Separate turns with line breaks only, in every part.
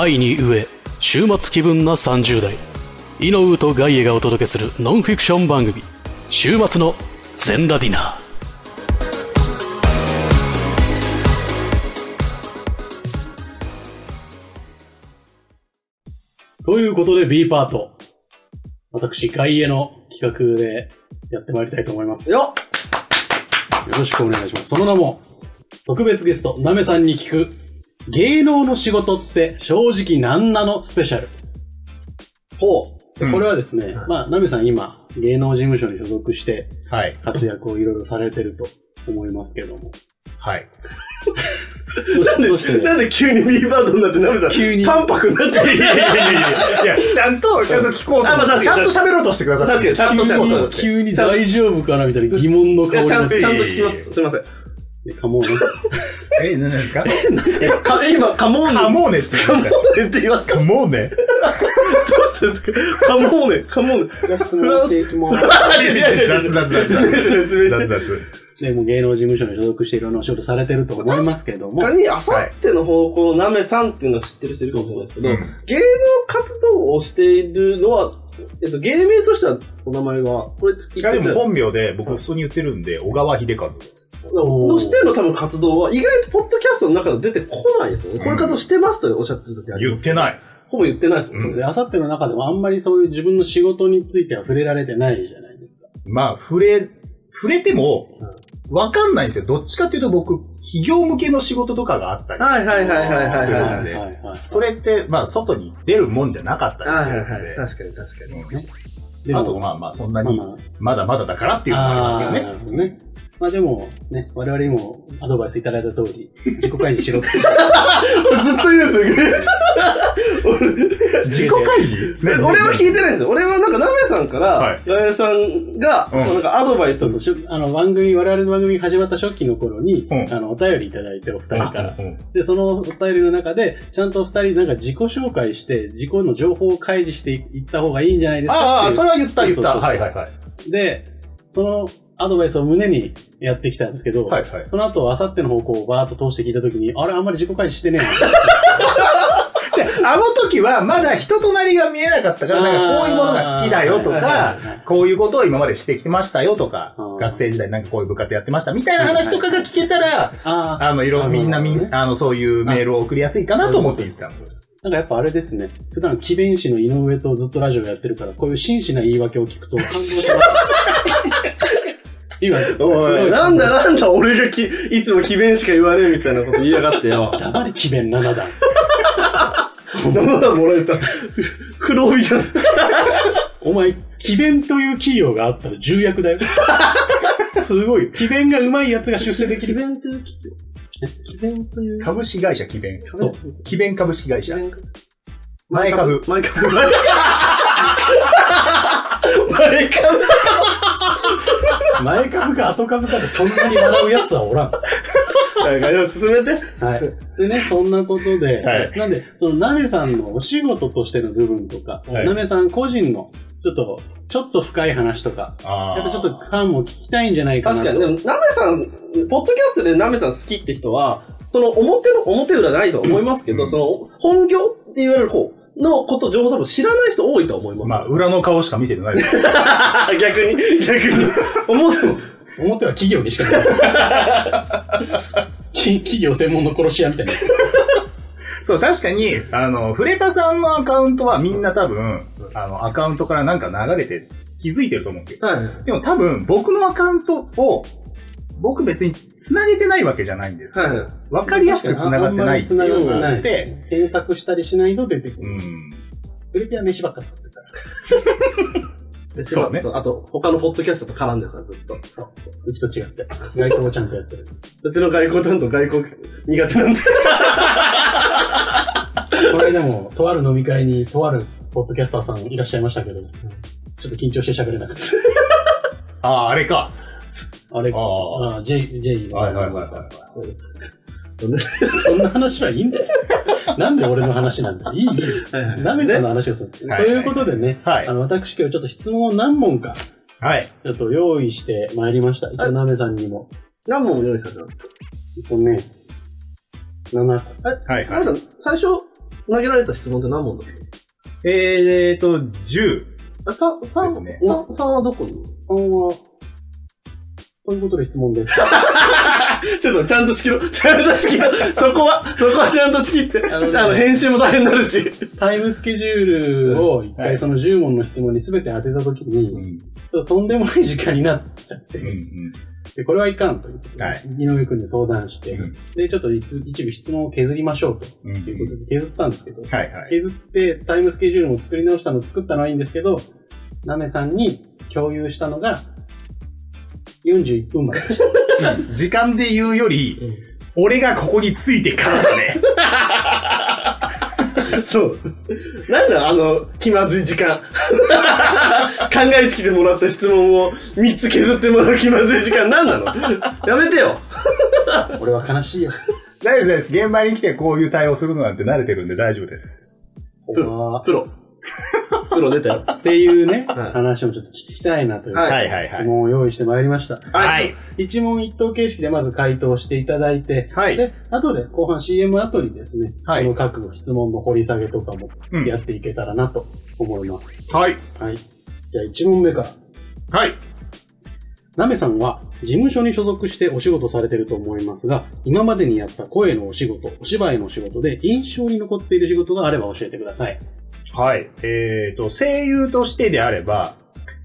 愛に飢え週末気分な30代イノウとガイエがお届けするノンフィクション番組週末の全ラディナーということで B パート。私、外エの企画でやってまいりたいと思います。よ
よ
ろしくお願いします。その名も、特別ゲスト、なめさんに聞く、芸能の仕事って正直なんなのスペシャル。
ほ
でこれはですね、
はい
まあ、なめさん今、芸能事務所に所属して
はい。
活躍をいろいろされてると思いますけども。
はい。
なんで、なんで急に B バードになってなめた
急に
淡白になってる？
いやいやいやいやいや、ちゃんと、ちゃんと聞こうと
あまあ確かに
ちゃんと喋ろうとしてください。
確かにちゃんと
急に
そうそうそう
急に大丈夫かなみたいな疑問の
いやちゃん
顔になって
ちゃんと聞きます。すいません。
かもうね。
え、何ですか？
か今、カモーネ。
カモーネって言い
カモ
ました。
ーネって言いますか
カモーネ
カモーネ、カモーネ。
じゃあ質問していきます。
雑雑雑
説明して、説明して。
雑雑。
ね、もう芸能事務所に所属していろんなお仕事されてると思いますけども。
他に、あさっての方向のなめさんっていうのは知ってる人いるかもしれないですけど、
うん
芸能活動をしているのは、えっと、芸名としてはお名前は、これ、
いやでも本名で僕普通に言ってるんで、小川秀和です。
のしての多分活動は、意外とポッドキャストの中で出てこないですよね。こういう活動してますとおっしゃってる時あ。
言ってない。
ほぼ言ってないですもん。
うん
で、あさっての中でもあんまりそういう自分の仕事については触れられてないじゃないですか。
まあ、触れ、触れても、わかんないんですよ。どっちかっていうと僕、企業向けの仕事とかがあったり。
はいはいはいはいはい
そう
はい。
なんでそれって、まあ、外に出るもんじゃなかったり
はい
するんで。
はいはい。確かに確かに。
あと、まあまあ、そんなに、
ま
だまだだからっていうのもありますけど
あーな
ね。
るほどね。まあでも、ね、我々にもアドバイスいただいた通り、自己開示しろって。
ずっと言うんですよ。
自己開示？ね
俺は聞いてないんですよ。俺はなんか、ナメさんか
はい
ら、八重さんが、
うん
なんかアドバイスを
そうそう、しゅあの番組、我々の番組が始まった初期の頃に、
うん
あの、お便りいただいて、お二人から。
うん
で、そのお便りの中で、ちゃんと二人なんか自己紹介して、自己の情報を開示していった方がいいんじゃないですか
ああ、
っていう
それは言った言った。はいはいはい。
で、そのアドバイスを胸にやってきたんですけど、
はいはい。
その後、あさっての方向をバーッと通して聞いたときに、あれ、あんまり自己開示してねえな。
じゃあ、あの時はまだ人となりが見えなかったから、なんかこういうものが好きだよと
あーはいはいはいはい
か、こういうことを今までしてきてましたよとか
あー、
学生時代なんかこういう部活やってましたみたいな話とかが聞けたら、
ああ、
あの、いろ、
あ
みんなみん、あの、そういうメールを送りやすいかなと思って言ってたの。
なんかやっぱあれですね。普段、奇弁士の井上とずっとラジオやってるから、こういう真摯な言い訳を聞くと感動します。今、
おい、なんだなんだ、俺がき、いつも奇弁しか言わねえみたいなこと言いやがってよ。
黙り奇弁7段。
7段もらえた。黒帯じゃん。
お前、奇弁という企業があったら重役だよ。すごいよ。奇弁が上手いやつが出世できる。
弁という企業奇弁という。
株式会社奇弁。
そう。
奇弁株式会社。
前
前株。
前株。前株。前株。
前株か後株かでそんなに笑うやつはおらん。
はい、進めて。
はい。でね、そんなことで、
はい
なんで、そのナメさんのお仕事としての部分とか、
はい
ナメさん個人の、ちょっと、ちょっと深い話とか、
あ
やっぱちょっとファンも聞きたいんじゃないかなと。
確かに、でも、ナメさん、ポッドキャストでナメさん好きって人は、その表の、表裏ないと思いますけど、
うん
その、本業って言われる方のこと、情報多分知らない人多いと思います。
まあ、裏の顔しか見せてないです。
逆に、逆に。思う。
表は企業にしかない。き企業専門の殺し屋みたいな。
そう、確かに、あの、フレパさんのアカウントはみんな多分、あの、アカウントからなんか流れて気づいてると思うんですよ。
はい。
でも多分、僕のアカウントを、僕別に繋げてないわけじゃないんですけど、
はい。
わかりやすく繋がってないっていうのがあって、
検索したりしないと出てくる。
うん。
フリピは飯ばっか作ってたから。
で
そうね
あと、他のポッドキャストと絡んでるから、ずっと。
そう。うちと違って。外交をちゃんとやってる。
うちの外交担当外交苦手なんで。
この間も、とある飲み会に、とあるポッドキャスターさんいらっしゃいましたけど、ちょっと緊張して喋れなくて。
ああ、あれか。
あれ、
ああ
ああ、J、J
はいはいはいは
そんな話はいいんだよ。なんで俺の話なんだよ。いい、いい。ダメさんの話をする。
はい
ということでね、
はい
あの、私今日ちょっと質問を何問か、
はい。
ちょっと用意してまいりました。一応、ナメさんにも。
何問用意された？の
えっとね、7個。
はい
あなた、最初、投げられた質問って何問だった？んですか
えーと、10。
あ、さ、さん、
ですね
さん、さんはどこに？
さんは、ということで質問です。
ちょっとちゃんと仕切ろう。ちゃんと仕切ろう。そこは、そこはちゃんと仕切って。あ
あのね
の、編集も大変になるし。
タイムスケジュールを一
はい
回その10問の質問に全て当てたときに、
うん。
ちょっととんでもない時間になっちゃって、
うん。うん。
で、これはいかんということで、
はい
井上くんに相談して、
うん
で、ちょっと一一部質問を削りましょうと
うん。
いうことで削ったんですけど、
はいはい。
削ってタイムスケジュールも作り直したの作ったのはいいんですけど、なめさんに共有したのが41分まででした。
時間で言うより、俺がここについてからだね。
そう。なんだ、あの、気まずい時間。考えてきてもらった質問を3つ削ってもらう気まずい時間何なの？やめてよ。
俺は悲しいよ。
大丈夫です。現場に来てこういう対応するのなんて慣れてるんで大丈夫です。
プロ。プロ。プロ出たよ。
っていうね、
はい
話をちょっと聞きたいなという、
はい
はいはいはい
質問を用意してまいりました。
はい。
一問一答形式でまず回答していただいて、
はい
で、後で後半 CM 後にですね、
はい
この各質問の掘り下げとかも
うん
やっていけたらなと思います。
はい。
はい。じゃあ一問目から。
はい。
なめさんは事務所に所属してお仕事されてると思いますが、今までにやった声のお仕事、お芝居のお仕事で印象に残っている仕事があれば教えてください。
はい。えっ、と、声優としてであれば、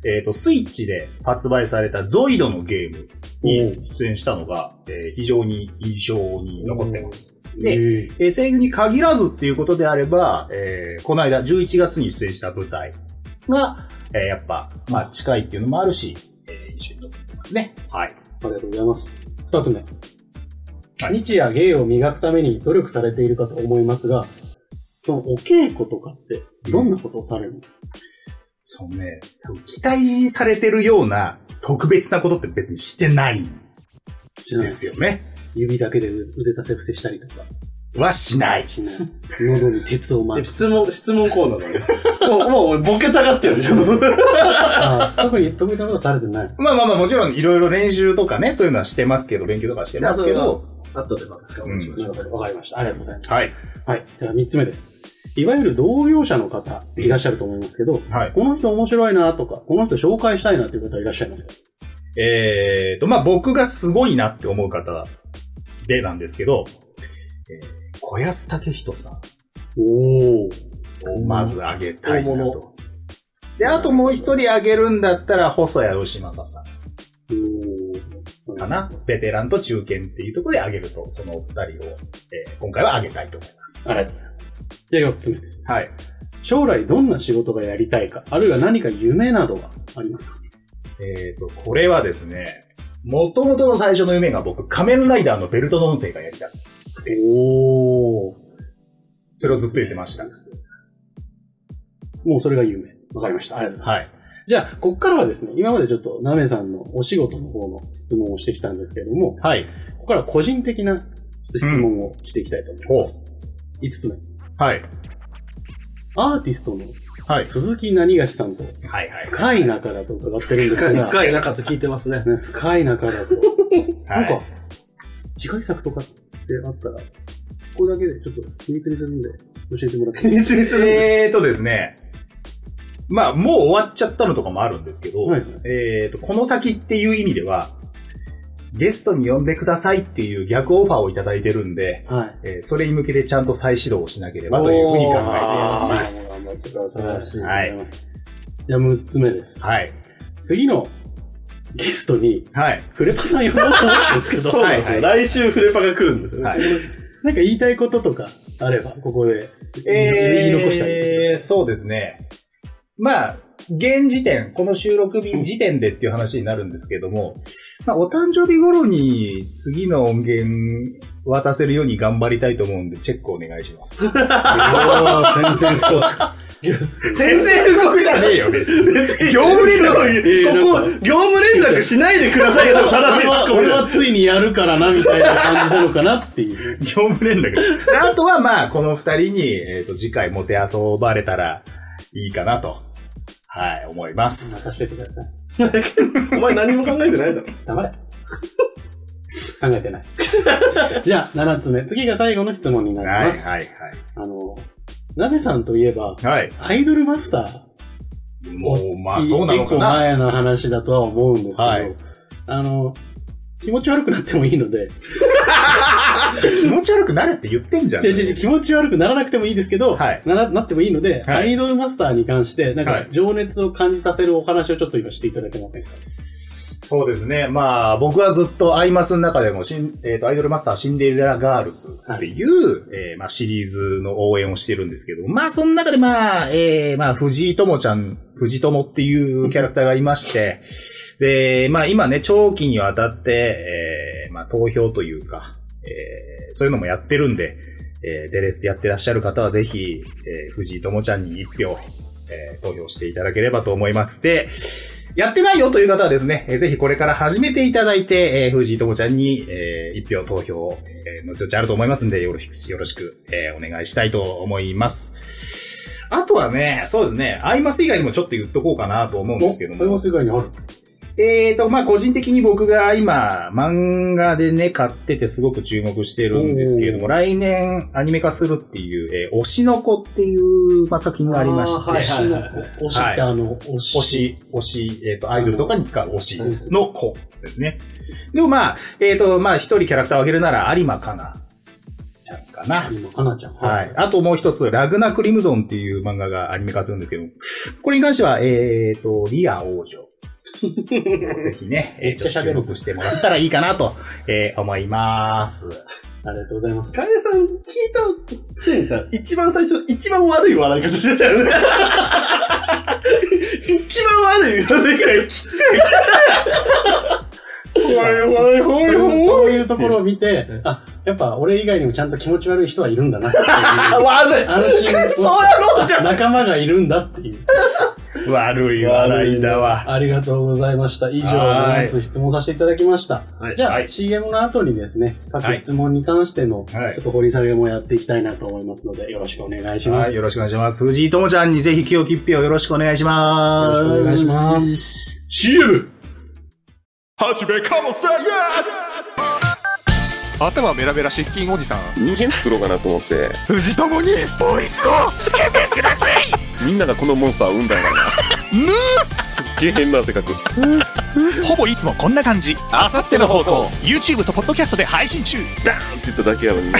えっ、と、スイッチで発売されたゾイドのゲームに出演したのが、えー非常に印象に残ってます。で、
えー
えー声優に限らずっていうことであれば、えーこの間11月に出演した舞台が、えーやっぱ、まあ近いっていうのもあるし、えー印象に残ってますね。はい。
ありがとうございます。二つ目。
はい
日夜芸を磨くために努力されているかと思いますが、そのお稽古とかってどんなことをされるんですか、
そうね、多分期待されてるような特別なことって別にしてないんですよね。
指だけで腕立て伏せしたりとか
はしない。
しない。喉に鉄を巻く。
質問、質問コーナーだね。もう、もう俺ボケたがってるでしょ。
特に特別なことされてない。
まあまあまあもちろんいろいろ練習とかね、そういうのはしてますけど、勉強とかはしてますけど、
後でまた
うん
しましょう
なるほど、わかりました。ありがとうございます。
はい。
はい。では三つ目です。いわゆる同業者の方っていらっしゃると思いますけど、
はい。
この人面白いなとか、この人紹介したいなという方いらっしゃいます？か
えーと、まあ僕がすごいなって思う方でなんですけど、えー小安武人さん
おー。
をまずあげたいなと。で、あともう一人あげるんだったら、細谷義正さんかな。ベテランと中堅っていうところであげると、その二人を、えー今回はあげたいと思います。
ありがとうございます。じゃあ4つ目です。
はい。
将来どんな仕事がやりたいか、あるいは何か夢などはありますか？
えーと、これはですね、元々の最初の夢が僕、仮面ライダーのベルトの音声がやりたい。
おー。
それをずっと言ってました。
もうそれが夢。わかりました。ありがとうございます。
はい。
じゃあ、ここからはですね、今までちょっとナメさんのお仕事の方の質問をしてきたんですけれども、
はい。
ここからは個人的な質問をしていきたいと思います。5つ目。
はい。
アーティストの
はい。
鈴木何がしさんと
はいはい。
深い仲だと伺ってるんですが、
深い中と聞いてますね。
ね、深い仲だと。なん
は
か、次回作とかってあったら、ここだけでちょっと秘密にするんで、教えてもらっていい
秘密にするんです。
えーとですね。まあ、もう終わっちゃったのとかもあるんですけど、
はい
えーと、この先っていう意味では、ゲストに呼んでくださいっていう逆オファーをいただいてるんで、
はい。
えーそれに向けてちゃんと再始動をしなければというふうに考えています。
ください。
はい。
じゃあ6つ目です。
はい。
次のゲストに、
はい。
フレパさん呼ぼうと思うんですけど、
そうなんですよ。
はい
来週フレパが来るんですよね。
はい
なんか言いたいこととかあれば、ここで言い残したい
えー、そうですね。まあ、現時点、この収録日時点でっていう話になるんですけども、まあ、お誕生日頃に次の音源渡せるように頑張りたいと思うんで、チェックお願いします。
おー、宣戦布告。
全然布告じゃねえよ、別に。業務連絡
絡
ここ、業務連絡しないでくださいよ、ただで突っ
俺はついにやるからな、みたいな感じなのかなっていう。
業務連絡。であとはまあ、この二人に、えっ、と、次回もてあそばれたらいいかなと、はい、思います。
任せてください。
お前何も考えてないだろ。
黙れ。考えてない。じゃあ、7つ目。次が最後の質問になり
はい、
ます。
はい、はい。
あの、なめさんといえば、
はい。
アイドルマスター。
もう、まあそうなのか
結構
な。
前の話だとは思うんですけど、
はい
あの、気持ち悪くなってもいいので、
気持ち悪くなれって言ってんじゃん。
違う違う気持ち悪くならなくてもいいですけど、
はい。
ななってもいいので、
はい。
アイドルマスターに関して、なんか
はい。
情熱を感じさせるお話をちょっと今していただけませんか、
そうですね。まあ、僕はずっとアイマスの中でもシン、えっ、と、アイドルマスターシンデレラガールズっていう、えーまあ、シリーズの応援をしてるんですけど、まあ、その中でまあ、えー、まあ、藤居朋ちゃん、藤居朋っていうキャラクターがいまして、で、まあ、今ね、長期にわたって、えー、まあ、投票というか、えー、そういうのもやってるんで、えー、デレスでやってらっしゃる方はぜひ、えー、藤井友ちゃんに一票、えー、投票していただければと思います。で、やってないよという方はですね、えーぜひこれから始めていただいて、えー、藤井智ちゃんに、えー、一票投票、えー、後々あると思いますんで、よろしく、よろしく、えー、お願いしたいと思います。あとはね、そうですね、アイマス以外にもちょっと言っとこうかなと思うんですけども
アイマ。ス以外にある
えーと、まあ、個人的に僕が今、漫画でね、買っててすごく注目してるんですけれども、来年アニメ化するっていう、えー推しの子っていう、まあ、作品がありまして、
あーはいはいはいはい。推しってあの、推し。
推し、推し、えっ、と、アイドルとかに使う推しの子ですね。でもまあ、えっ、と、まあ、一人キャラクターを挙げるなら、有馬かなちゃんかな。
今、かなちゃん。
はい。。あともう一つ、ラグナ・クリムゾンっていう漫画がアニメ化するんですけど、これに関しては、えっ、と、リア王女。ぜひね、えー、ちょっと注目してもらったらいいかなと、えー思います。
ありがとうございます。
カエさん聞いたくせにさ、一番最初、一番悪い笑い方してたよね。一番悪い笑い方して
ほい
そういうそういうところを見て、あ、やっぱ俺以外にもちゃんと気持ち悪い人はいるんだなっていう。安心
そうやろ
仲間がいるんだっていう。
悪い笑いだわ。
ありがとうございました。以上、
はい
7つ質問させていただきました。
はい
じゃあ、
はい
CM の後にですね、各質問に関しての、ちょ
はい
っと掘り下げもやっていきたいなと思いますので、よろしくお願いします。
はい、よろしくお願いします。藤井友ちゃんにぜひ清き一票よろしくお願いします。
よろしくお願いします。
CM!
始めかもせん。頭メラメラ失禁おじさん。
人間作ろうかなと思って。
藤友にボイスをつけてください。
みんながこのモンスターを生んだんだな。すっげえ変な性格
ほぼいつもこんな感じ。あさっての方向。YouTube とポッドキャストで配信中。
ダーンって言っただけやのにね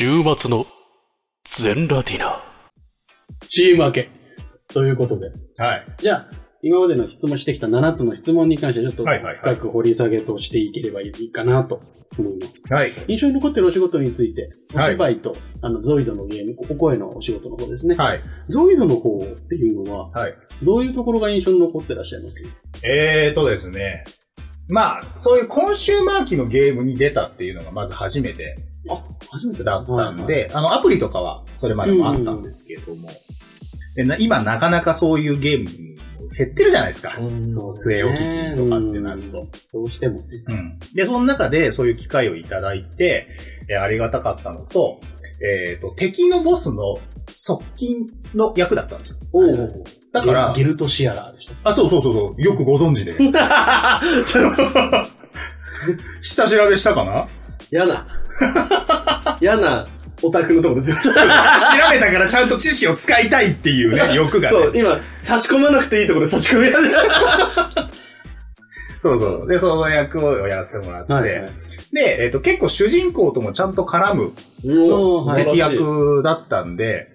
週末の全ラディナ。
チーム分け。ということで。
はい。
じゃあ、今までの質問してきた7つの質問に関してちょっと
はいはいはい
深く掘り下げとしていければいいかなと思います。
はい。
印象に残ってるお仕事について、お
はい
芝居と、あの、ゾイドのゲーム、お声のお仕事の方ですね。
はい。
ゾイドの方っていうのは、
はい。
どういうところが印象に残ってらっしゃいます？
えーとですね。まあ、そういうコンシューマー機のゲームに出たっていうのがまず初めて
あ、初めて
だったんで、あの、アプリとかはそれまでもあったんですけれども、でな今なかなかそういうゲーム減ってるじゃないですか。
そう
据え置き機とかってなると。
うんどうしてもね。
うん。で、その中でそういう機会をいただいて、えーありがたかったのと、えっ、と、敵のボスの側近の役だったんですよ。
おお。
だから
ゲルトシアラーでした。
あ、そうそうそうそう、よくご存知で。下調べしたかな？
嫌な。嫌なオタクのところで。
調べたからちゃんと知識を使いたいっていうね、欲がね。
そう、今、差し込まなくていいところで差し込みやで。
そうそう。で、その役をやらせてもらって。
はいはい
で、えっ、と、結構主人公ともちゃんと絡む敵役だったんで、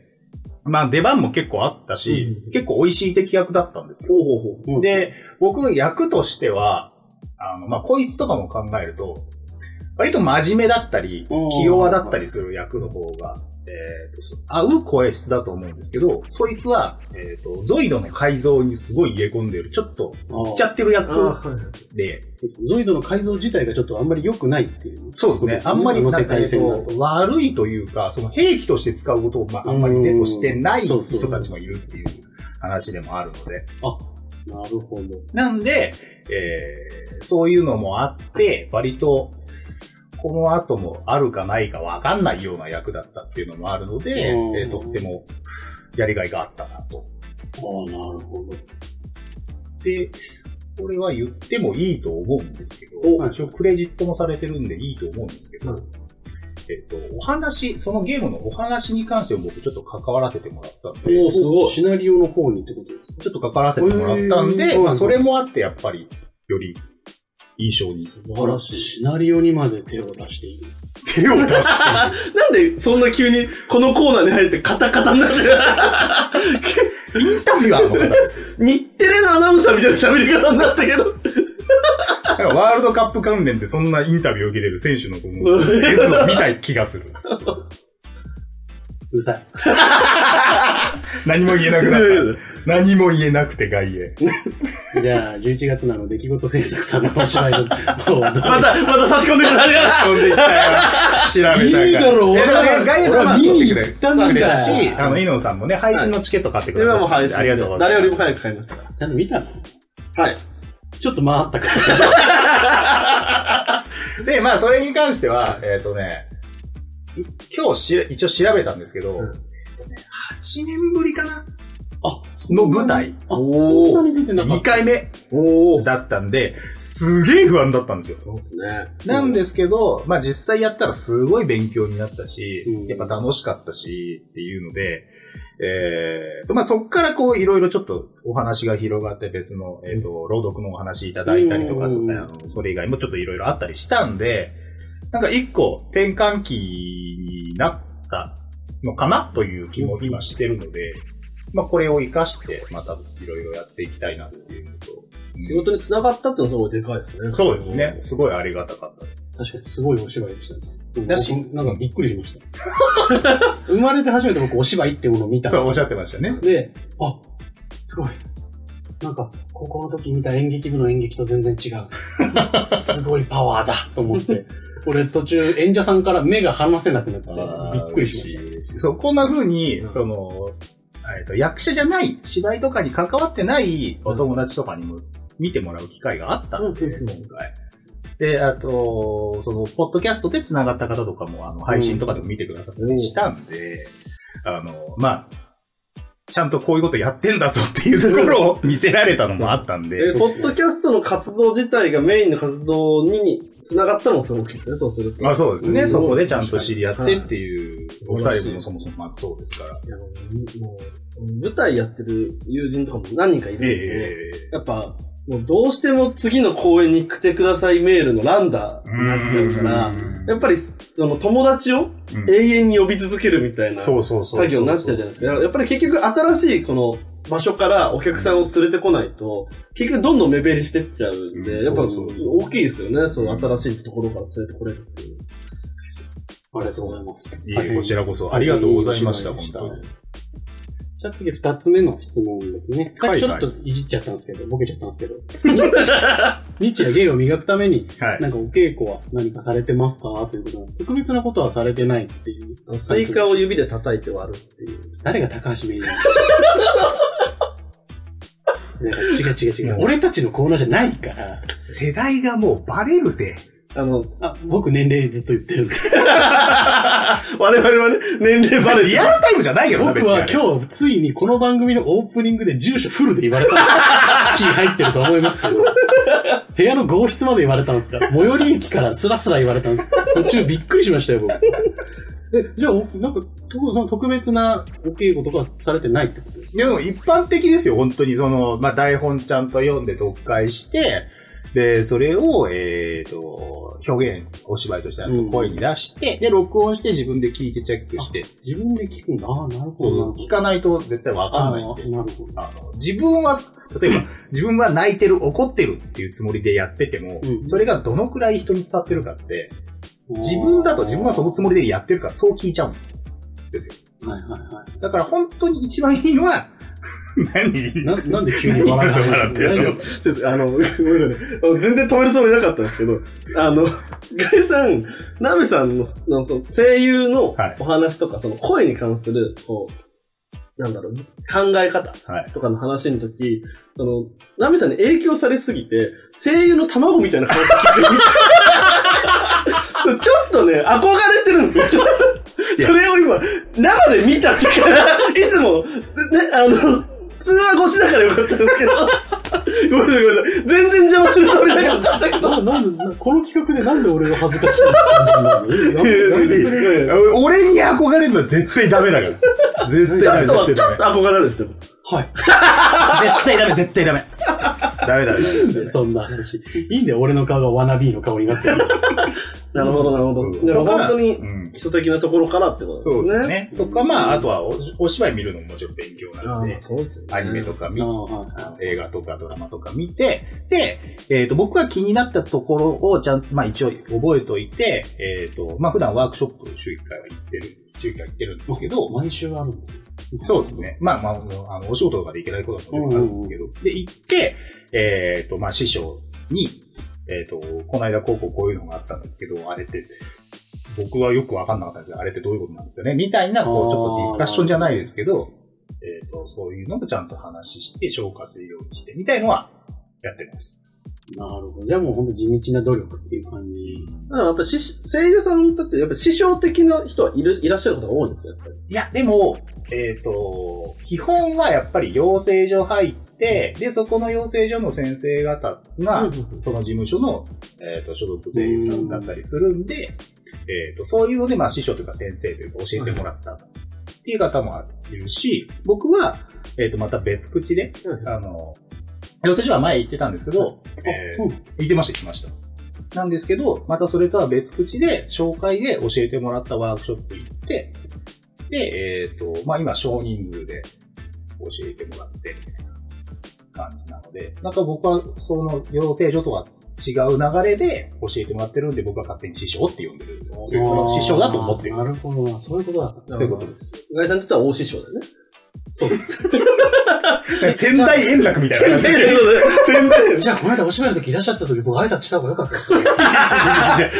まあ出番も結構あったし、結構美味しい敵役だったんですよ。で、僕役としては、あの、まあ、こいつとかも考えると、割と真面目だったり、気弱だったりする役の方がえーとそ合う声質だと思うんですけど、そいつは、えっ、と、ゾイドの改造にすごい入れ込んでる、ちょっと、いっちゃってる役で、
ゾイドの改造自体がちょっとあんまり良くないっていう。
そうですね。あんまりなんか、えっ
界線だと。
と、悪いというか、その兵器として使うことを、まあ、あんまり是としてない人たちもいるっていう話でもあるので。
なるほど。
なんで、えー、そういうのもあって、割と、この後もあるかないかわかんないような役だったっていうのもあるので、
うん。
えーとってもやりがいがあったなと。
ああ、なるほど。
で、これは言ってもいいと思うんですけ
お
ど、一応クレジットもされてるんでいいと思うんですけど、えっと、お話、そのゲームのお話に関しても僕ちょっと関わらせてもらったんで、
おーすごい。
シナリオの方にってことですか？
ちょっと関わらせてもらったんで、まあそれもあってやっぱり、より印象に。
素晴らしい。シナリオにまで手を出している。
手を出して
なんでそんな急にこのコーナーに入ってカタカタになってる？
インタビュアーの方です。
日テレのアナウンサーみたいな喋り方になったけど。
ワールドカップ関連でそんなインタビューを受けてる選手のこの 絵図を見たい気がする。
うるさい。
何も言えなくなった。何も言えなくて外野。
じゃあ、11月なの出来事制作さんのお芝居の方を
また、また差し込んでくる。
飛んできたよ。調べたから。
いいだろう俺ら
外野さんは
見に行ったんだから
し、あの、イノンさんもね、配信のチケット買ってくれた
今も配信。
ありがとうございます。
誰よりも早く買いましたか
ちゃんと見たの
ら。はい。
ちょっと回ったから。
で、まあ、それに関しては、えっ、とね、い今日し一応調べたんですけど、
うん
えっとね、8年ぶりかな？
あ、
の舞台。
あ、そんなに出てなかっ
2
た。
回目。だったんで、すげえ不安だったんですよ。
そうですね。
なんですけど、まあ実際やったらすごい勉強になったし、
うん
やっぱ楽しかったしっていうので、えー、まあそっからこういろいろちょっとお話が広がって別の、えっ、と、朗読のお話いただいたりとか、
うん
あのそれ以外もちょっといろいろあったりしたんで、なんか一個転換期になったのかなという気も今してるので、まあこれを活かしてまたいろいろやっていきたいなっていうのと、
仕事に繋がったっていうのはすごいでかいですね。
そうですね。すごいありがたかったです。
確かにすごいお芝居でしたね。
だし
僕なんかびっくりしました。生まれて初めて僕お芝居ってものを見た
そうおっしゃってましたね。
で、あ、すごい。なんか、高校の時見た演劇部の演劇と全然違う。すごいパワーだと思って。俺途中演者さんから目が離せなくなって、びっくりし
そう、こんな風に、その、えっと、役者じゃない、芝居とかに関わってないお友達とかにも見てもらう機会があったんで、
うん。
今回。で、あと、その、ポッドキャストで繋がった方とかも、あの、配信とかでも見てくださったりしたんで、あの、まあ、ちゃんとこういうことやってんだぞっていうところを見せられたのもあったんで、
え、ポッドキャストの活動自体がメインの活動に繋がったのもすごくいですね、そうすると。
まあそうですね、
ん。
そこでちゃんと知り合ってって
い
い。う、お二人もそもそもまずそうですから。
やもう舞台やってる友人とかも何人かいるんで、
え。
やっぱ、もうどうしても次の公演に来てくださいメールのランダーになっちゃうから、やっぱり、その友達を
うん
永遠に呼び続けるみたいな。作業になっちゃうじゃないですか。やっぱり結局新しいこの場所からお客さんを連れてこないと、結局どんどん目減りしてっちゃうんで、
うん
やっぱ大きいですよね。その新しいところから連れてこれるっていう。
た。ありがとうございます。
いえ、こちらこそありがとうございました、
はい
本当に。
じゃあ次二つ目の質問ですね。さっ
はい
きちょっといじっちゃったんですけど、ボケちゃったんですけど。日夜芸を磨くために、
はい。
なんかお稽古は何かされてますか？ということなんで特別なことはされてないっていう。
スイカを指で叩いて割るっていう。
誰が高橋名人？なんか違う違う違う。俺たちのコーナーじゃないから。
世代がもうバレるで。
あの、
あ、僕年齢ずっと言ってるから。
我々はね、年齢バレ
リアルタイムじゃないよな、
僕は
日。
今日ついにこの番組のオープニングで住所フルで言われたんです気 入ってると思いますけど。部屋の号室まで言われたんですか？ら。最寄り駅からスラスラ言われたんです。途中びっくりしましたよ、僕。え、じゃあ、おなんか、とその特別なお稽古とかされてないってことです
でも一般的ですよ、本当に。その、まあ、台本ちゃんと読んで読解して、で、それを、えっ、と、表現、お芝居としてあの声に出して、で、録音して自分で聞いてチェックして、
自分で聞くんだ。ああ、なるほど。
聞かないと絶対わかんないんで
なるほど。
あの、自分は、例えば、自分は泣いてる、怒ってるっていうつもりでやってても、
うん
それがどのくらい人に伝わってるかって、自分だと自分はそのつもりでやってるからそう聞いちゃうの。ですよ。
はいはいはい。
だから本当に一番いいのは、何？
な、なんで急に笑
いいよ笑ってや
何
る
ちょっとあの、ごめんなさい。全然止めるつもりなかったんですけど、あの、ガイさん、ナベさんののその声優の
はい。
お話とか、その声に関する、こう、なんだろう、考え方
はい。
とかの話の時、その、ナベさんに影響されすぎて、声優の卵みたいな話をしてる ちょっとね、憧れてるんですよ。それを今、生で見ちゃってから、いつも、ね、あの、通話越しだからよかったんですけど、ごめんなさいごめんなさい。全然邪魔するつもりなかったんだけど。
ななんでなこの企画でなんで俺が恥ずかしいの？
俺に憧れるのは絶対ダメだから。絶対ダメ、
ちょっと、ちょっと。憧れるんですけど。
はい。
絶対ダメ、絶対ダメ。ダメダメダメ。
でそんな話。いいんだよ、俺の顔がワナビーの顔になってる。
なるほど、なるほど。
うん
でも本当に
うん
基礎的なところからってこ
そう
とですね。
ですね。とか、まあ、あとはおお芝居見るのももちろん勉強なので
ああ、、そうですよね
アニメとか見
ああはいは
映画とかドラマとか見て、で、えっ、と、僕が気になったところをちゃんと、まあ一応覚えといて、えっ、と、まあ普段ワークショップ週1回は行ってる、週1回行ってるんですけど、
毎週あるんですよ。
そうですね。まあまあ、あの、お仕事とかで行けないことはもあるんですけど、で、行って、えっ、と、まあ師匠に、えっ、と、この間こうこうこういうのがあったんですけど、あれって、僕はよくわかんなかったんですけど、あれってどういうことなんですかね？みたいな、こう、ちょっとディスカッションじゃないですけど、えっ、と、そういうのもちゃんと話して、消化するようにして、みたいのは、やってます。
なるほど。じゃあもう本当地道な努力っていう感じ。
だからやっぱし声優さんだって、やっぱ師匠的な人はいるいらっしゃることが多いんですか、やっぱり？
いや、でも、えっ、と、基本はやっぱり養成所入って、で、そこの養成所の先生方が、その事務所の、えっと所属声優さんだったりするんで、えっとそういうので、まあ、師匠というか先生というか教えてもらったっていう方もいるし、僕は、えっ、と、また別口で、
うん
あの、養成所は前行ってたんですけど、え行ってました、行きました。なんですけど、またそれとは別口で、紹介で教えてもらったワークショップ行って、で、えっ、と、まあ今少人数で教えてもらって、みたいな感じなので、なんか僕はその養成所とは違う流れで教えてもらってるんで、僕は勝手に師匠って呼んでる。師匠だと思ってる。
なるほどな。そういうことだった。
そういうことです。
ガイさんにとっては大師匠だよね。
仙台円楽みたいな感じで。
全然。
じゃあ、この間お芝居の時いらっしゃった時、僕挨拶した方がよかったですよ。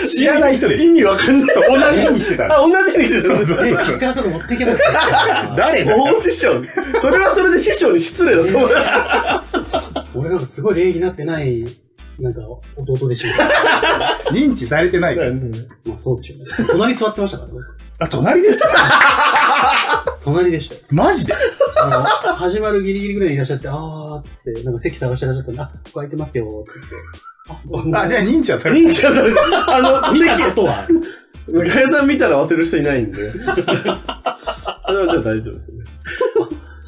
知らない人でしょ。
意味わかんない。
同じように来てた
あ、同じようにしてるんです
え、
そうそう
カステラとか持っていけばよかった。
誰だよ
大師匠。それはそれで師匠に失礼だと思う。
俺なんかすごい礼儀になってない、なんか弟でした。
認知されてないから。
まあそうでしょうね。隣座ってましたからね。
あ、隣でした
隣でしたよ。
マジで？
あの、始まるギリギリぐらいにいらっしゃって、あーっつって、なんか席探してらっしゃったんで、あ、ここ空いてますよって言って。
あ、じゃあ認知はされて
認知はされてあの、
見たことは。
ガヤさん見たら忘れる人いないんで。あれはじゃあ大丈夫ですね。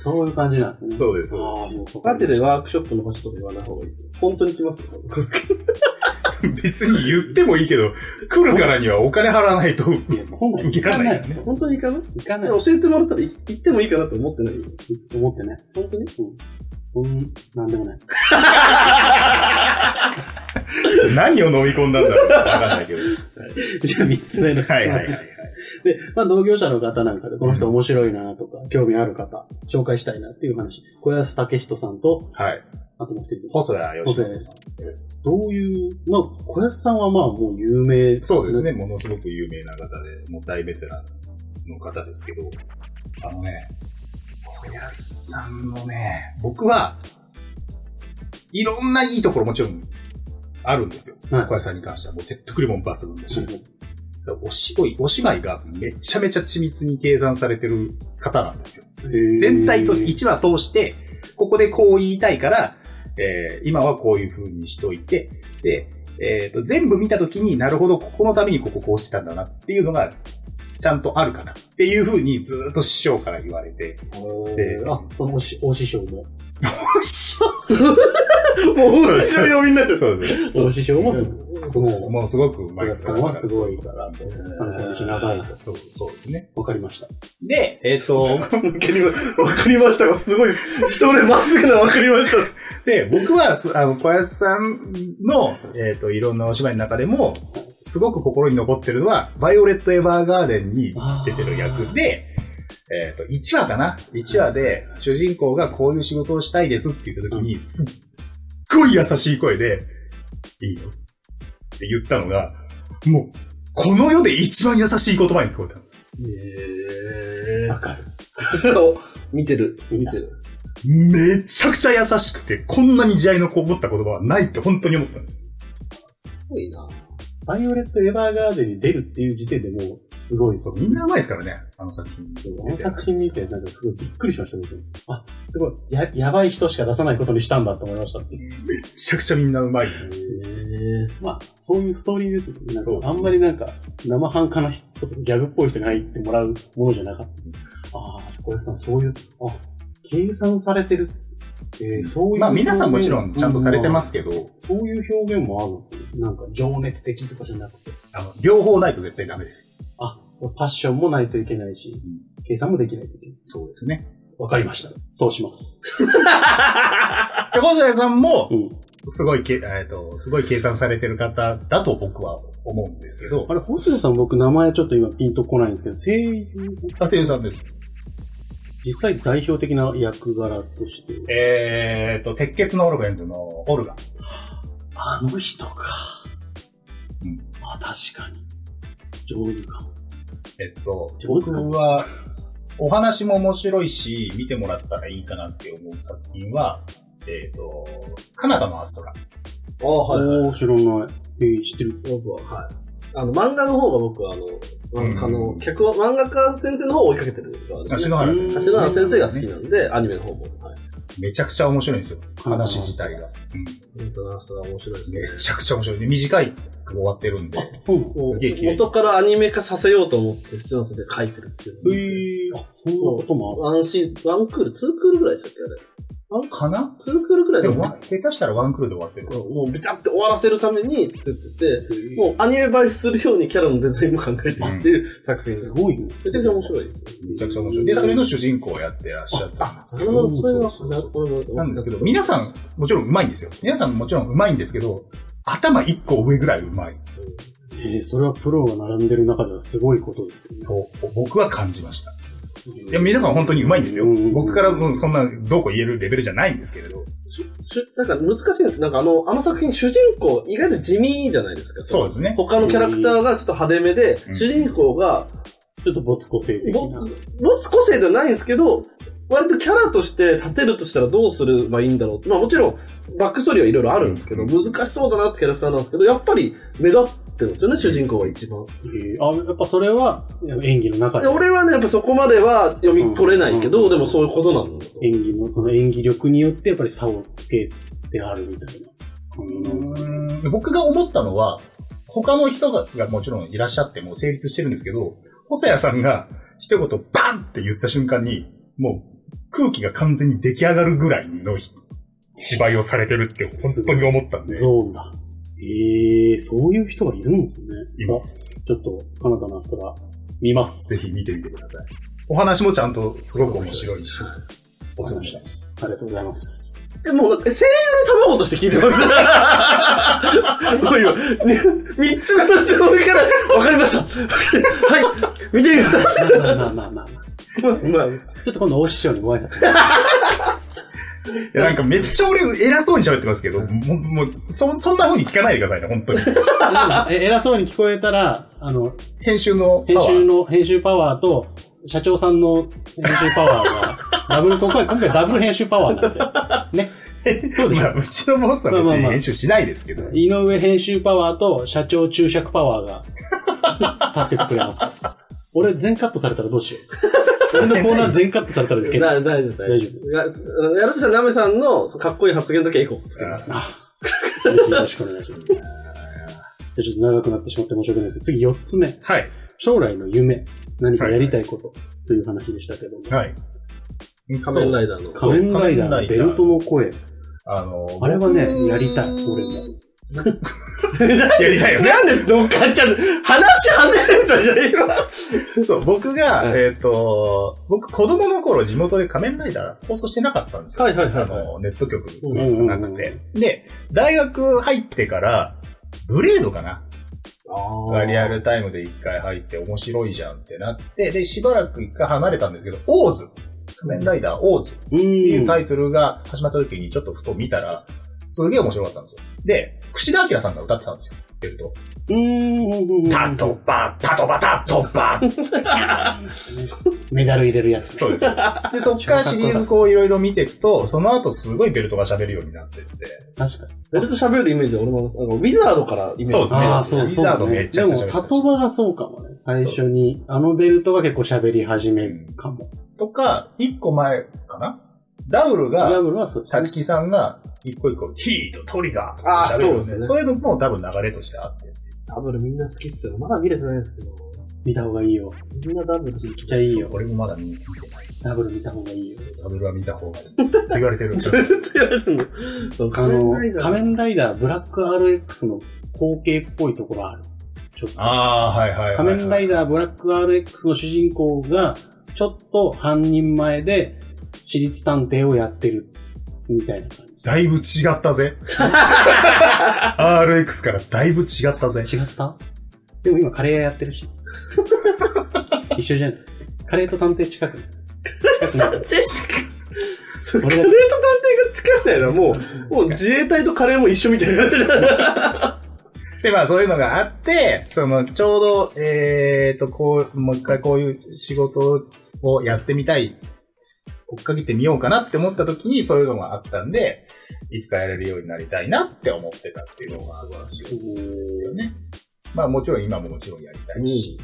そういう感じなんですね。
そうですそう
あーもう
マジでワークショップの場所とか言わない方がいいですよ。本当に来ますよ。
別に言ってもいいけど、来るからにはお金払わないと。
いや、来ない。
行かないよね
本当に行かない
行かない。
教えてもらったら行行ってもいいかなと思ってない
思ってね。
本当に？
うん。うん、なんでもない。
何を飲み込んだんだろうわかんないけど。
じゃあ三つ目の質問。
はいはいはいはい。
で、まあ同業者の方なんかで、この人面白いなとか、興味ある方、紹介したいなっていう話。小安武人さんと、
はい。
あともう一人。
細谷義正さん。
どういう、まあ、小安さんはまあもう有名。
そうですね。。ものすごく有名な方で、もう大ベテランの方ですけど、あのね、小安さんのね、僕は、いろんないいところもちろんあるんですよ。
はい
小安さんに関してはもう説得力も抜群だし、お芝居、お芝居がめちゃめちゃ緻密に計算されてる方なんですよ。全体として、1話通して、ここでこう言いたいから、えー今はこういう風にしといて、で、えっ、と、全部見たときになるほど、ここのためにこここうしたんだなっていうのが、ちゃんとあるかなっていう風にずっと師匠から言われて、
えー、あ、そのお師匠も。
もう、一緒に呼びになっちゃう。
そうですね。
お師匠もすごい。
もうすごくうまい
小安さんはすごいから、参考にしなさいと。
そうそうですね。
わかりました。
で、えっ、と、
わかりましたが、すごい、人でまっすぐなわかりました。
で、僕は、そあの、小安さんの、えっ、と、いろんなお芝居の中でも、すごく心に残ってるのは、バイオレット・エヴァーガーデンに出てる役で、えっ、と、1話かな ?1 話で、主人公がこういう仕事をしたいですって言った時に、すっごい優しい声で、いいよって言ったのが、もう、この世で一番優しい言葉に聞こえたんです。
え
わかる。
ー。見てる、見てる。
めちゃくちゃ優しくて、こんなに慈愛のこもった言葉はないって本当に思ったんです。
すごいな。
バイオレット・エヴァーガーデンに出るっていう時点でもう、すごいぞ。
みんな上手いですからね、あの作品。
あの作品見て、なんかすごいびっくりしました、僕。あ、すごい、や、やばい人しか出さないことにしたんだと思いました。
めちゃくちゃみんな上手い。
まあ、そういうストーリーですよね。あんまりなんか、生半可な人とかギャグっぽい人に入ってもらうものじゃなかった。ああ、小林さん、そういう、あ、計算されてる。えーそういう。
まあ皆さんもちろんちゃんとされてますけど、
そういう表現もあるんですね。なんか、情熱的とかじゃなくて。
あの、両方ないと絶対ダメです。
あ、パッションもないといけないし、計算もできないといけない。
そうですね。
わかりました。そうします。
で、小沢さんも
う、ん。
すごいけ、えっと、すごい計算されてる方だと僕は思うんですけど
あ、れ、星野さん僕名前ちょっと今ピンとこないんですけど、声優さん？
あ、声優さんです。
実際代表的な役柄として。
えっと、鉄血のオルフェンズのオルガ。
あの人か。
うん。
あ、確かに。上手かも。
えっと、
上手か
僕は、お話も面白いし、見てもらったらいいかなって思う作品は、えっと、カナダのアストラ。
ああ、はい、はい。
おー、知らない。えー、知ってる。
僕は、はい。あの、漫画の方が僕は、あの、漫画家
う
の、
ん
脚本、漫画家先生の方を追いかけてる側です、ね。
篠原先生。
柏原先生が好きなんで、アニメの方も。はい。
めちゃくちゃ面白いんですよ。話自体が。うん
本当な、それは面白いですね。
めちゃくちゃ面白い。で、短いく終わってるんで。
す
すげえ綺麗
元からアニメ化させようと思って、七の先生書いてるっていう。
えー、あ、そんなこともある。
ワンシーズン、ワンクール、ツークールぐらいでしたっけあれ。
かな？
ツークールぐらいでも
でも、わ下手したらワンクールで終わってる。
もうビタって終わらせるために作ってて、もうアニメ映えするようにキャラのデザインも考えてるっていう作品
すごいね。
めちゃくちゃ面白い。
めちゃくちゃ面白い。で、それの主人公をやってらっしゃったんです
それは、それは、これも
なんですけど、皆さん、もちろん上手いんですよ。皆さんもちろん上手いんですけど、頭一個上ぐらい上手い
えー、それはプロが並んでる中ではすごいことですよね。
と、僕は感じました。いや、皆さん本当に上手いんですよ
うん。
僕からもうそんな、どうこう言えるレベルじゃないんですけれど。
しゅなんか難しいんです。なんかあの、あの作品主人公意外と地味じゃないですか。
そうですね。
他のキャラクターがちょっと派手めで、
うん
主人公が、
ちょっと没個性的
ぼ、
な。
没個性ではないんですけど、割とキャラとして立てるとしたらどうすればいいんだろうって。まあもちろん、バックストーリーはいろいろあるんですけど、
うん
難しそうだなってキャラクターなんですけど、やっぱり目立ってるんですよね、主人公が一番。
えー、あ、やっぱそれは演技の中で。
で俺はね、やっぱそこまでは読み取れないけど、
うん
でもそういうことなんだと。
演技の、その演技力によってやっぱり差をつけてあるみたいな
僕が思ったのは、他の人ががもちろんいらっしゃっても成立してるんですけど、細谷さんが一言バンって言った瞬間に、もう空気が完全に出来上がるぐらいのひ芝居をされてるって本当に思ったんで、
ゾーンだ。ええー、そういう人がいるんですね。
います。
あちょっと、カナダのアストラ、見ます。
ぜひ見てみてください。お話もちゃんとすごく面白いし、おすすめです。
ありがとうございます。
え、もう声優の卵として聞いてます。もう今、ね、三つ目の質問から、わかりました。はい、見てみます。
まあまあまあまあまあ。
まあ、まあ、
ちょっと今度大師匠にご挨拶。
いや、なんかめっちゃ俺偉そうに喋ってますけど、もう、もうそ、そんな風に聞かないでくださいね、本当に。
え偉そうに聞こえたら、あの、
編集のパワー。
編集の、編集パワーと、社長さんの編集パワーが、ダブル、今回、今回ダブル編集パワーなんで。ね。そうでしょ
まあ、うちのボスは別
まあまあまあ
に編集しないですけど。
井上編集パワーと社長注釈パワーが助けてくれますから。俺全カットされたらどうしよう。俺のコーナー全カットされたらいけない。
大丈夫、大
大
丈
丈
夫。がやるとしたらナメさんのかっこいい発言だけエコーつけます。
あ、ぜひよろしくお願いします。じゃあちょっと長くなってしまって申し訳ないですけど、次4つ目。
はい。
将来の夢。何かやりたいこと。という話でしたけども。
はい。
仮面ライダーの。
仮面ライダーのベルトの声。
あの、
あれはね
僕
やりたい俺も。
やりたいよね。
なんで乗っかっちゃう話し始めたじゃん、今。
そう、僕が、
はい
えっ、と、僕子供の頃地元で仮面ライダー放送してなかったんですよ。
はいはいはい
あの、ネット局
うんうんうん
なくて。で、大学入ってから、ブレードかながリアルタイムで一回入って面白いじゃんってなって、で、しばらく一回離れたんですけど、オーズ仮面ライダーオーズっ
う
てい
ん
うタイトルが始まった時にちょっとふと見たら、すげえ面白かったんですよ。で、串田明さんが歌ってたんですよ。ベルト。
うーん。
タトバ、タトバ、タトバ
メダル入れるやつ。
そうです。でそっからシリーズこういろいろ見ていくと、その後すごいベルトが喋るようになってって。
確かに。
ベルト喋るイメージは俺も、あの、ウィザードからイメージ。
そうですね
ああ、そうそう、
ウィザードめっちゃ喋
でも、タトバがそうかもね。最初に、あのベルトが結構喋り始めるかも。
とか、一個前かなダブルが、
ダブルはそうですね。
たつきさんが一個一個、ヒート、トリガーって
あー
喋るんで、
そうですね
そういうのも多分流れとしてあって。
ダブルみんな好きっすよ。まだ見れてないですけど。
見た方がいいよ。
みんなダブル好き。
めっちゃいいよ。
俺もまだ見てない。
ダブル見た方がいいよ。
ダブルは見た方がいい。ずっと言われてる。
ずっと言われてるの。そう
あの、
仮面ライダー
ブラック RX の後継っぽいところある。ちょっと。
ああー、はいはいはい、はい。
仮面ライダーブラック RX の主人公が、ちょっと半人前で私立探偵をやってる、みたいな感
だいぶ違ったぜ。RX からだいぶ違ったぜ。
じ。違った？でも今カレー屋やってるし。一緒じゃないカレーと探偵近く近くない
そうカレーと探偵が近くないのはもう、もう自衛隊とカレーも一緒みたいになってる。
で、まあそういうのがあって、その、ちょうど、えっ、と、こう、もう一回こういう仕事をやってみたい、追っかけてみようかなって思った時にそういうのがあったんで、いつかやれるようになりたいなって思ってたっていうのが素晴らしいですよね。まあもちろん今ももちろんやりたいし、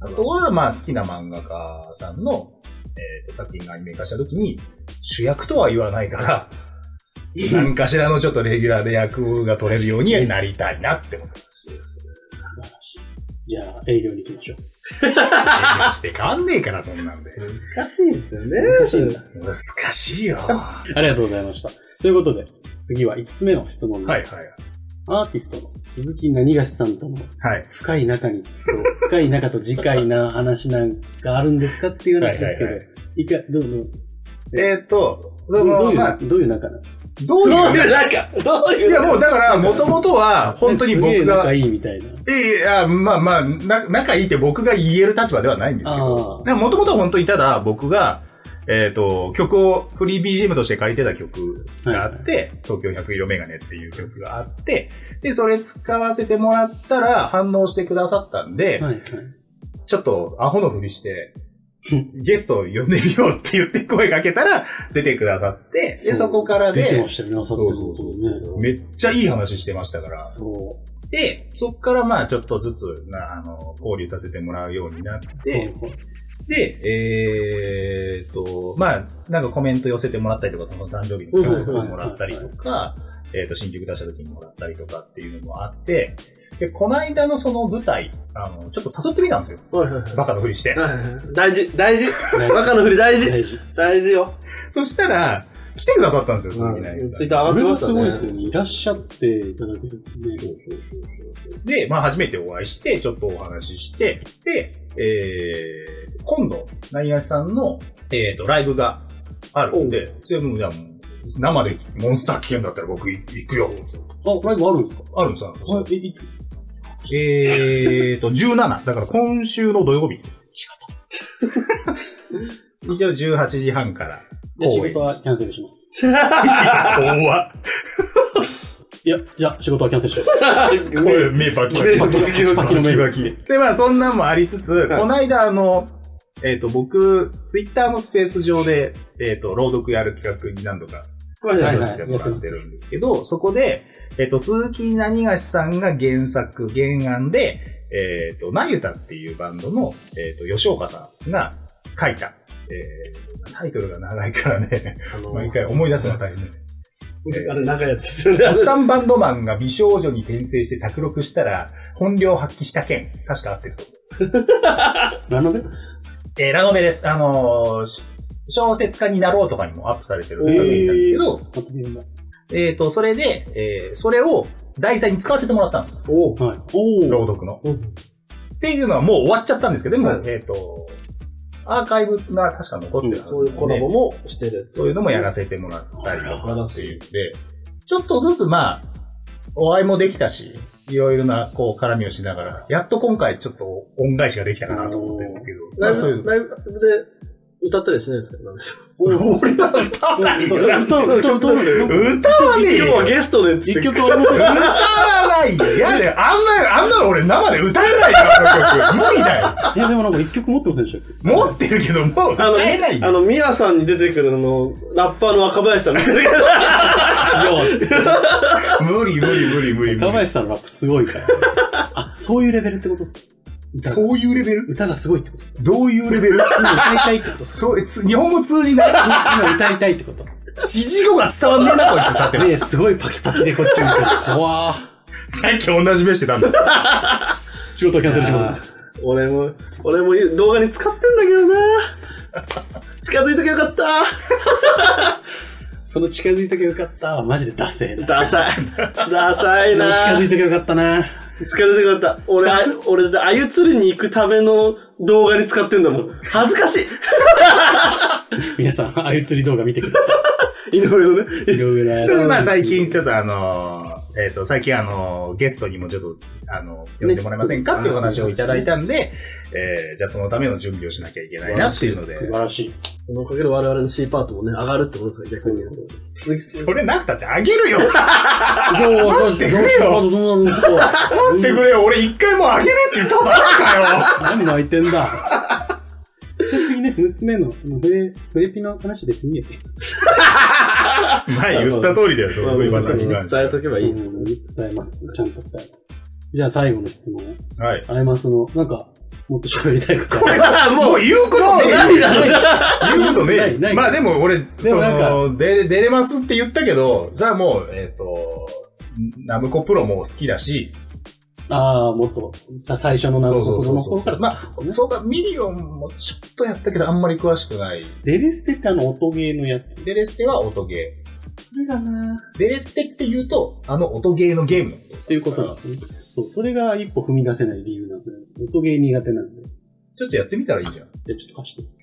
あとはまあ好きな漫画家さんの、えーと作品がアニメ化した時に、主役とは言わないから、何かしらのちょっとレギュラーで役が取れるようになりたいなって思ってます。
素晴らしい。じゃあ、営業に行きましょう。
して変わんねえから、そんなんで。
難しいですよね。
難しいんだ。
難しいよ。は
ありがとうございました。ということで、次は5つ目の質問で
いはい。
アーティストの鈴木何がしさんとの
はい。
深い中に、深い中と次回な話なんかあるんですかっていう話ですけど
はいはいは、
いか、どうぞ。
えーっと、そ
どうど
の、
ういう、
まあ、
どういう仲なの？
どういう
どういう、なんか、どういう。
いや、もうだから、もともとは、本当に僕が
仲、いいみたいな。
いや、まあまあ、な仲いいって僕が言える立場ではないんですけど、
あ
もともと本当にただ僕が、えっ、と、曲をフリー BGM として書いてた曲があって、東京100色メガネっていう曲があって、で、それ使わせてもらったら反応してくださったんで、
あ。はいはい。
ちょっとアホのふりして、ゲストを呼んでみようって言って声かけたら出てくださって、で、そこからで。めっちゃいい話してましたから、
そ
で、そっからまあちょっとずつな、あの、交流させてもらうようになっ
う。
て、で、えーっと、まあなんかコメント寄せてもらったりとか、その誕生日の曲をもらったりとか、えーっと、新曲出した時にもらったりとかっていうのもあって、で、この間のその舞台、あの、ちょっと誘ってみたんですよ。
はいはいはい
バカのふりして。
はいはい大事、大事。
ね
バカの振り大事。
大事。
大事よ。
そしたら、来てくださったんですよ、鈴木奈々さん
ツイッター上
それは
がってましたね。
すごいですよね。いらっしゃっていただけるね。
で、まあ初めてお会いして、ちょっとお話しして、で、えー、今度、なにがしさんの、えーと、ライブがあるんで、それもう、じゃあもう、生でモンスター危険だったら僕行くよ。
あ、ライブあるんですか？
あるんですよ。
はい、え、いつ？
えーと、17。だから今週の土曜日ですよ。一応18時半から。
じゃあ仕事はキャンセルします。
怖っ。
いや、じゃあ仕事はキャンセルします。
これ、目バキバキ。
バキバキバキ
バキで、まあそんなんもありつつ、この間あの、えっ、と、僕、ツイッターのスペース上で、えっ、と、朗読やる企画に何度か
はいはい
出させてもらってるんですけど、そこで、えっ、と、鈴木何がしさんが原作、原案で、えっ、と、なゆたっていうバンドの、えっ、と、吉岡さんが書いた、えー、タイトルが長いからね、
あの
毎回思い出すのが大変ね。
あれ、長いやつ。
おっさんバンドマンが美少女に転生して卓録したら、本領発揮した件、確か合ってると思う。
ラノベ
えーラノベです。あのーし小説家になろうとかにもアップされてる作品なんですけど、
あと現場
えっ、と、それで、えーそれを題材に使わせてもらったんです。
お
はい。おー。
朗読の。
うん
っていうのはもう終わっちゃったんですけど、でも、
はい
えっ、と、アーカイブが確か残ってるはず
そういうコラボもしてる。
そういうのもやらせてもらったりとかっていうんで、ちょっとずつまあ、お会いもできたし、いろいろな、こう、絡みをしながら、やっと今回ちょっと恩返しができたかなと思ってるんですけど、ま
ライ
あそういう
ブ、ライブで歌ったりしないですかなんですか？
俺は 歌わないよ。
歌、わない
歌わねえよ
今日はゲストでっつって。
一曲ありません
歌わないよ。いやね、あんな、あんなの俺生で歌えないよ、あの曲。無理だよ。
いや、でもなんか一曲持ってませんでしたっけ？
持ってるけど、もう
あの、
歌えないよ。
あの、ミヤさんに出てくるのの、ラッパーの若林さんみたいな。
いや、
無理無理無理無理無理。
若林さんのラップすごいから。あ、そういうレベルってことですか？歌が
そういうレベル？
歌がすごいってことですか？
どういうレベル？
今歌いたいってことですか？
そう、つ日本語通じない？
今歌いたいってこと？
指示語が伝わんねえな、こいつさて。
ねえ、すごいパキパキでこっち見てる。怖ー
さっき同じ目してたんですよ。
仕事キャンセルしますね。
俺も、俺も動画に使ってんだけどな近づいときゃよかった
その近づいときゃよかったわ。マジでダセーな。
ダサい。ダサいな
近づいときゃよかったな。
近づいときゃよかった。俺、あ俺あゆ釣りに行くための動画に使ってんだもん。恥ずかしい
皆さん、ああいう釣り動画見てくださ
井上のね。
い。いろいろや
それでまあ最近ちょっとあのー、えっ、と、最近あのー、ゲストにもちょっと、あの、呼んでもらえませんか？っていうお話をいただいたんで、えー、じゃあそのための準備をしなきゃいけないなっていうので。
素、晴らしい。
そのおかげで我々の C パートもね、上がるってことですから、逆に。
それなくたってあげるよ！
じゃあ、
待ってくれよ！待ってくれよ！俺一回もあげねえって言ったことあるかよ！
何泣いてんだ。じゃあ次ね、6つ目の、あのフレ、フレピの話別に言えて。
前言った通りだよ、そ
まあ
の上場さんに関して
伝えとけばいい。
うん伝えます。ちゃんと伝えます。じゃあ最後の質問。
はい。
アイマスの、なんか、もっと喋りたいこと
これはもう言うことねえ
何だろう
言うことね
ないない
え。まあでも俺、
でもなんか
その、出れ、出れますって言ったけど、じゃあもう、えっ、と、ナムコプロも好きだし、
ああ、もっと、さ、最初のナムコプロのから
まあ、そうか、ミリオンもちょっとやったけど、あんまり詳しくない。
デレステってあの音ゲーのやつ。
デレステは音ゲ
それがな
ー。デレステって言うと、あの音ゲーのゲームのことです
っていうことなんですね。そう、それが一歩踏み出せない理由なんですよ。音ゲー苦手なんで。
ちょっとやってみたらいいじゃん。
じゃあちょっと貸して。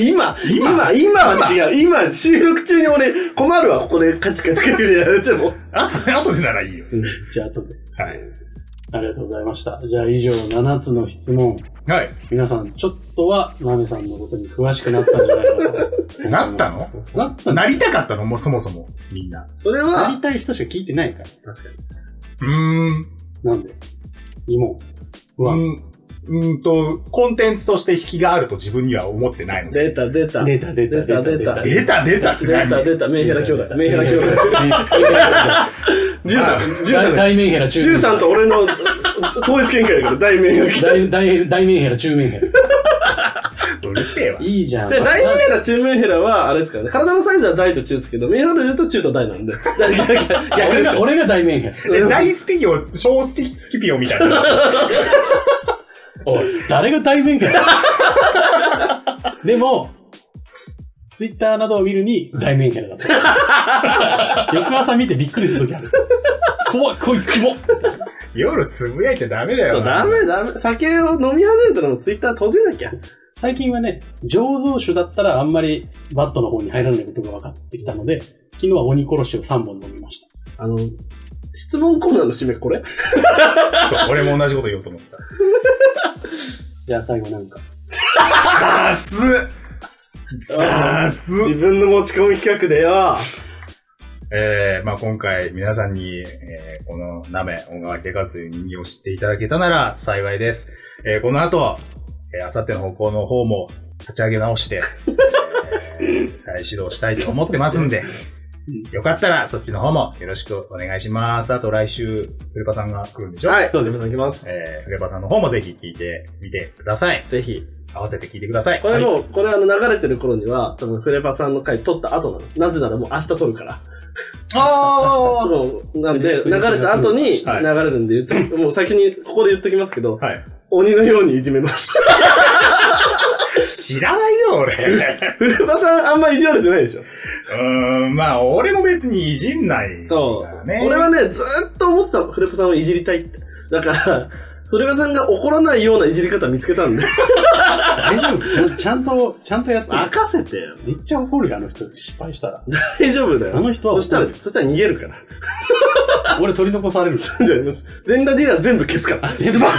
今、今、今は違う。今、収録中に俺、困るわ、ここでカチカチカチやられても。
あとで、あとでならいいよ。
うん。じゃあ後で。
はい。
ありがとうございました。じゃあ以上7つの質問。
はい。
皆さん、ちょっとは、ナメさんのことに詳しくなったんじゃないかと。
なったの？
なったん
なりたかったの？もうそもそも、みんな。
それ
な
は
り、たい人しか聞いてないから。
確かに。
うーん。
なんで？疑問。不安。
うん、うんと、コンテンツとして引きがあると自分には思ってないので。
出た、出た。
出た出た
出た、出た。
出た出たって
出
何
た、出た、メンヘラ兄弟。メンヘラ兄弟。13、13、
大メンヘラ、中メンヘラ。
13と俺の統一見解だから、大メンヘラ。
大、大、大メンヘラ、中メンヘラ。
うるせえわ。
いいじゃん。
で、大メンヘラ、中メンヘラは、あれですからね。体のサイズは大と中ですけど、メンヘラで言うと中と大なんで。逆逆逆
俺が、俺が大メンヘラ。
え大スピギオ、小スピスキピオみたいな。
おい、誰が大メンヘラ？でも、ツイッターなどを見るに大メンヘラだった。翌朝見てびっくりするときある。怖い、こいつキモ
夜つぶやいちゃダメだよな。
ダメダメ。酒を飲み始めたらもうツイッター閉じなきゃ。
最近はね、醸造酒だったらあんまりバットの方に入らないことが分かってきたので、昨日は鬼殺しを3本飲みました。
あの、質問コーナーの締めこれ？
そう、俺も同じこと言おうと思ってた。
じゃあ最後なんか。
雑雑
自分の持ち込み企画でよ。
えー、まあ今回皆さんに、えーこのナメ、音楽デカという人間を知っていただけたなら幸いです。えーこの後、えー、あさっての方向の方も立ち上げ直して、えー再始動したいと思ってますんで、よかったらそっちの方もよろしくお願いします。あと来週、フレパさんが来るんでしょ？
はい、そうです。皆さん行きます。
えー、フレパさんの方もぜひ聞いてみてください。
ぜひ。
合わせて聞いてください。
これ
はい
これあの流れてる頃には、多分フレパさんの回撮った後なの。なぜならもう明日撮るから。
あ
そう。なんで、流れた後に流
はい
れるんで言って、もう先にここで言っときますけど、
ーはい。
鬼のようにいじめます。
知らないよ、俺。
フレパさんあんまいじられてないでしょ。
うーん、まあ、俺も別にいじんない。
そう。俺はね、ずーっと思ってた、フレパさんをいじりたいって。だから、鳥羽さんが怒らないようないじり方見つけたんで。
大丈夫ちゃんと、ちゃんとやって。
任せてよ。
めっちゃ怒るよ、あの人。失敗したら。
大丈夫だよ。
あの人は
そしたらそしたら逃げるから。
俺取り残される。
全裸ディナー全部消すから。
全部。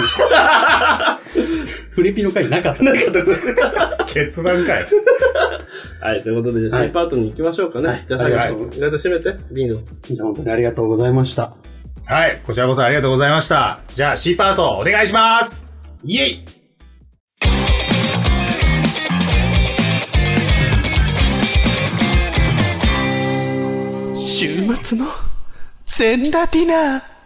フリピの回なかった。
なんかとか
決断かい。
はい、ということで、じゃあ
はい
C パートに行きましょうかね。
はい
じゃあ最後、
はい
意外と締めて、ビーノ。
じゃあ本当にありがとうございました。
はい。こちらこそありがとうございました。じゃあ C パートお願いしますイエイ
週末の全裸ディナー